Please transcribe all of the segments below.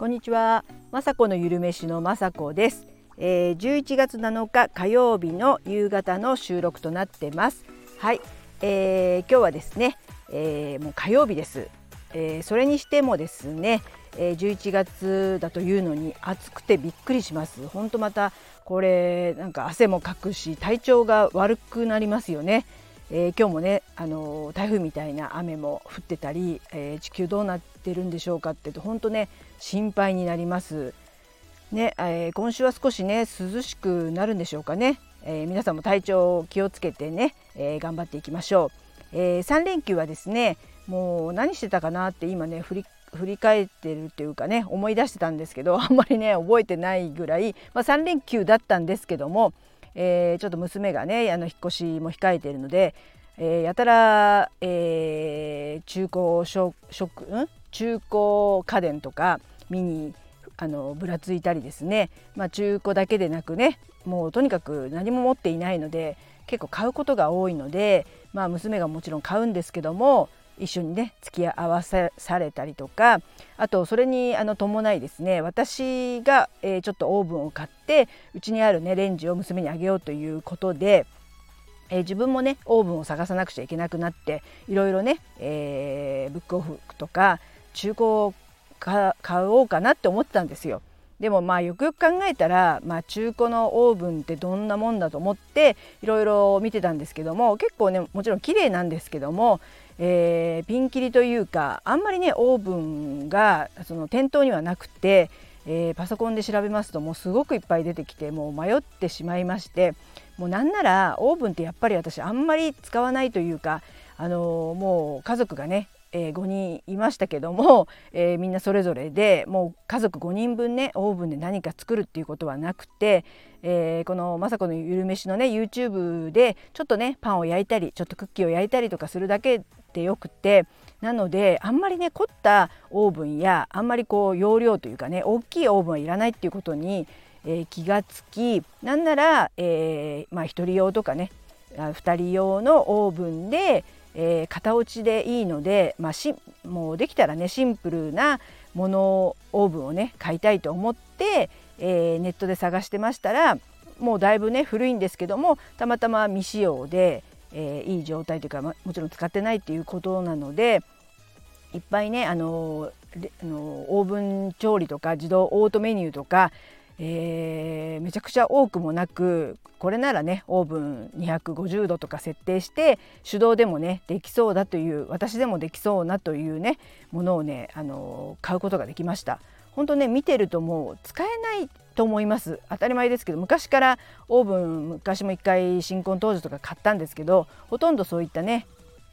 こんにちは、まさこのゆるめしのまさこです、えー、11月7日火曜日の夕方の収録となってます。はい、えー、今日はですね、えー、もう火曜日です、えー、それにしてもですね、えー、11月だというのに暑くてびっくりします。本当またこれなんか汗もかくし体調が悪くなりますよね。えー、今日もね、あの台風みたいな雨も降ってたり、えー、地球どうなってるんでしょうかって本当ね心配になります。ね、えー、今週は少しね涼しくなるんでしょうかね、え皆さんも体調気をつけてね、え頑張っていきましょう、え3連休はですねもう何してたかなって今ね振り振り返ってるっていうかね思い出してたんですけどあんまりね覚えてないぐらい、まあ、3連休だったんですけどもえー、ちょっと娘がねあの引っ越しも控えているので、えー、やたら、えー、中古食ん？中古家電とか見にあのぶらついたりですね、まあ、中古だけでなくねもうとにかく何も持っていないので結構買うことが多いので、まあ、娘がもちろん買うんですけども一緒にね付き合わせされたりとかあとそれにあの伴いですね私が、えー、ちょっとオーブンを買ってうちにあるねレンジを娘にあげようということで、えー、自分もねオーブンを探さなくちゃいけなくなっていろいろね、えー、ブックオフとか中古を買おうかなって思ってたんですよ。でもまあよくよく考えたら、まあ、中古のオーブンってどんなもんだと思っていろいろ見てたんですけども結構ねもちろん綺麗なんですけども、えー、ピンキリというかあんまりねオーブンがその店頭にはなくて、えー、パソコンで調べますともうすごくいっぱい出てきてもう迷ってしまいましてもうなんならオーブンってやっぱり私あんまり使わないというかあの、もう家族がねえー、5人いましたけども、えー、みんなそれぞれでもう家族5人分ねオーブンで何か作るっていうことはなくて、えー、この雅子のゆるめしのね YouTube でちょっとねパンを焼いたりちょっとクッキーを焼いたりとかするだけでよくてなのであんまりね凝ったオーブンやあんまりこう容量というかね大きいオーブンはいらないっていうことに、えー、気がつきなんなら、えー、まあ、1人用とかね2人用のオーブンで、えー、型落ちでいいので、まあ、しもうできたらねシンプルなものオーブンをね買いたいと思って、えネットで探してましたらもうだいぶね古いんですけどもたまたま未使用で、えー、いい状態というか、ま、もちろん使ってないっていうことなのでいっぱいねあのあのオーブン調理とか自動オートメニューとか、えー、めちゃくちゃ多くもなくこれならねオーブン250度とか設定して手動でもねできそうだという私でもできそうなというねものをねあの買うことができました。本当ね見てるともう使えないと思います当たり前ですけど昔からオーブン昔も一回新婚当時とか買ったんですけどほとんどそういったね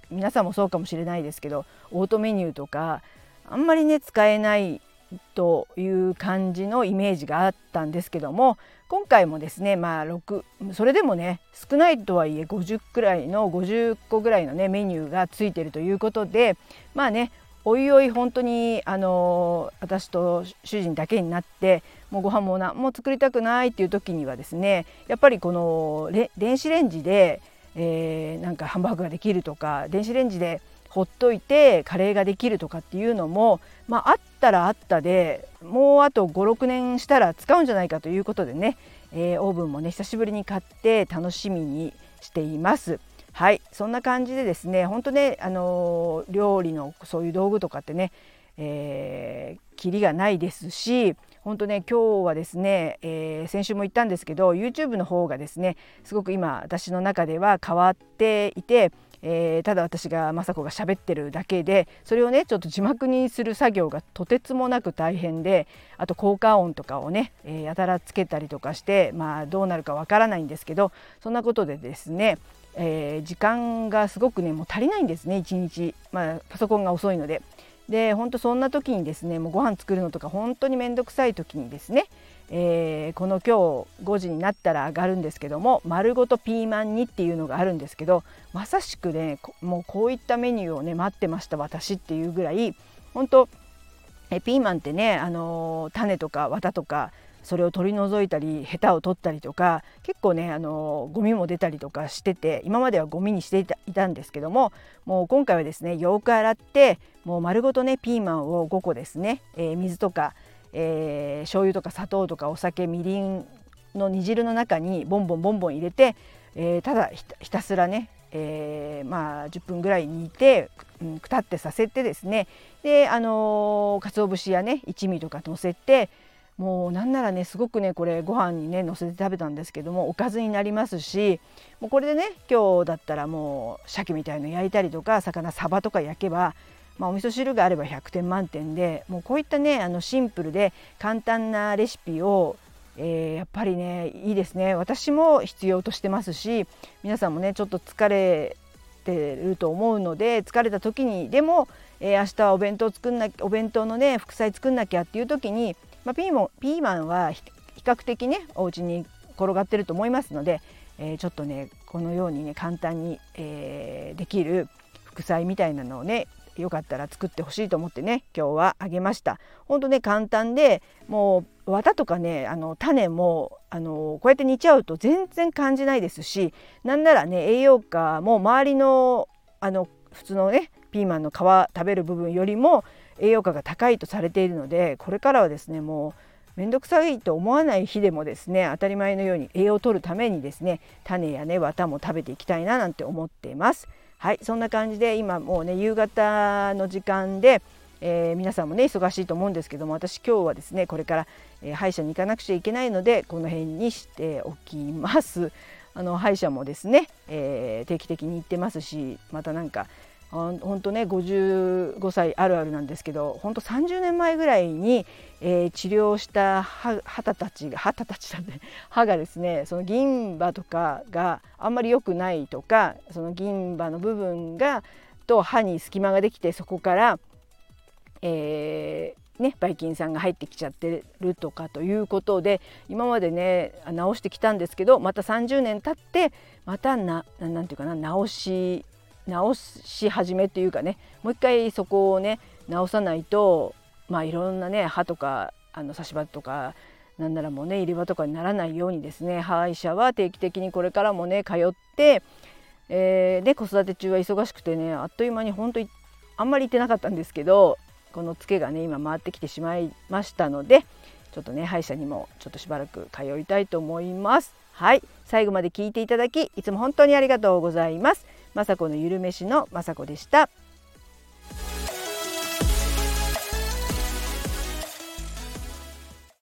皆さんもそうかもしれないですけどオートメニューとかあんまりね使えないという感じのイメージがあったんですけども今回もですねまあ6それでもね少ないとはいえ50くらいの50個ぐらいのねメニューがついてるということでまあねおいおい本当にあの私と主人だけになってもうご飯も何も作りたくないっていう時にはですねやっぱりこの電子レンジで、えー、なんかハンバーグができるとか電子レンジでほっといてカレーができるとかっていうのも、まあ、あったらあったでもうあと56年したら使うんじゃないかということでね、えー、オーブンもね久しぶりに買って楽しみにしています。はいそんな感じでですね本当ねあの料理のそういう道具とかってね、えー、キリがないですし本当ね今日はですね、えー、先週も言ったんですけど YouTube の方がですねすごく今私の中では変わっていてえー、ただ私が雅子が喋ってるだけでそれをねちょっと字幕にする作業がとてつもなく大変であと効果音とかをね、えー、やたらつけたりとかしてまあどうなるかわからないんですけどそんなことでですねえー、時間がすごくねもう足りないんですね一日、まあ、パソコンが遅いので。で本当そんな時にですねもうご飯作るのとか本当に面倒くさい時にですね、えー、この今日5時になったら上がるんですけども丸ごとピーマン煮っていうのがあるんですけどまさしくねもうこういったメニューをね待ってました私っていうぐらい。本当えピーマンってね、あのー、種とか綿とかそれを取り除いたりヘタを取ったりとか結構ねあのゴミも出たりとかしてて今まではゴミにしていたいたんですけどももう今回はですねよく洗ってもう丸ごとねピーマンを5個ですね、えー、水とか、えー、醤油とか砂糖とかお酒みりんの煮汁の中にボンボンボンボン入れて、えー、ただひたすらね、えー、まあ10分ぐらい煮て、くたってさせてですね。であのー、鰹節やね一味とか乗せてもうなんならねすごくねこれご飯にね乗せて食べたんですけどもおかずになりますしもうこれでね今日だったらもう鮭みたいの焼いたりとか魚サバとか焼けば、まあ、お味噌汁があれば100点満点でもうこういったねあのシンプルで簡単なレシピをえー、やっぱりねいいですね。私も必要としてますし皆さんもねちょっと疲れてると思うので疲れた時にでも、えー、明日はお弁当作んなお弁当のね副菜作んなきゃっていう時にまあ、ピーマンピーマンは比較的ねお家に転がってると思いますので、えー、ちょっとねこのようにね簡単に、えー、できる副菜みたいなのをねよかったら作ってほしいと思ってね今日はあげましたほんとね簡単でもう綿とかねあの種もあのこうやって煮ちゃうと全然感じないですしなんならね栄養価も周りのあの普通のねピーマンの皮食べる部分よりも栄養価が高いとされているのでこれからはですねもう面倒くさいと思わない日でもですね当たり前のように栄養を取るためにですね種やね綿も食べていきたいななんて思っています。はいそんな感じで今もうね夕方の時間で、えー、皆さんもね忙しいと思うんですけども私今日はですねこれから、えー、歯医者に行かなくちゃいけないのでこの辺にしておきます。あの歯医者もですね、えー、定期的に行ってますしまたなんか本当ね55歳あるあるなんですけど本当30年前ぐらいに、えー、治療した歯たちが歯たちだね。歯がですねその銀歯とかがあんまり良くないとかその銀歯の部分がと歯に隙間ができてそこから、えーね、ばい菌さんが入ってきちゃってるとかということで今までね直してきたんですけどまた30年経ってまたななんていうかな直し直し始めっていうかねもう一回そこをね直さないとまあいろんなね歯とかあの差し歯とかなんならもうね入れ歯とかにならないようにですね歯医者は定期的にこれからもね通って、えー、で子育て中は忙しくてねあっという間に本当にあんまり行ってなかったんですけどこのツケがね今回ってきてしまいましたのでちょっとね歯医者にもちょっとしばらく通いたいと思います。はい最後まで聞いていただきいつも本当にありがとうございます。雅子のゆるめしの雅子でした。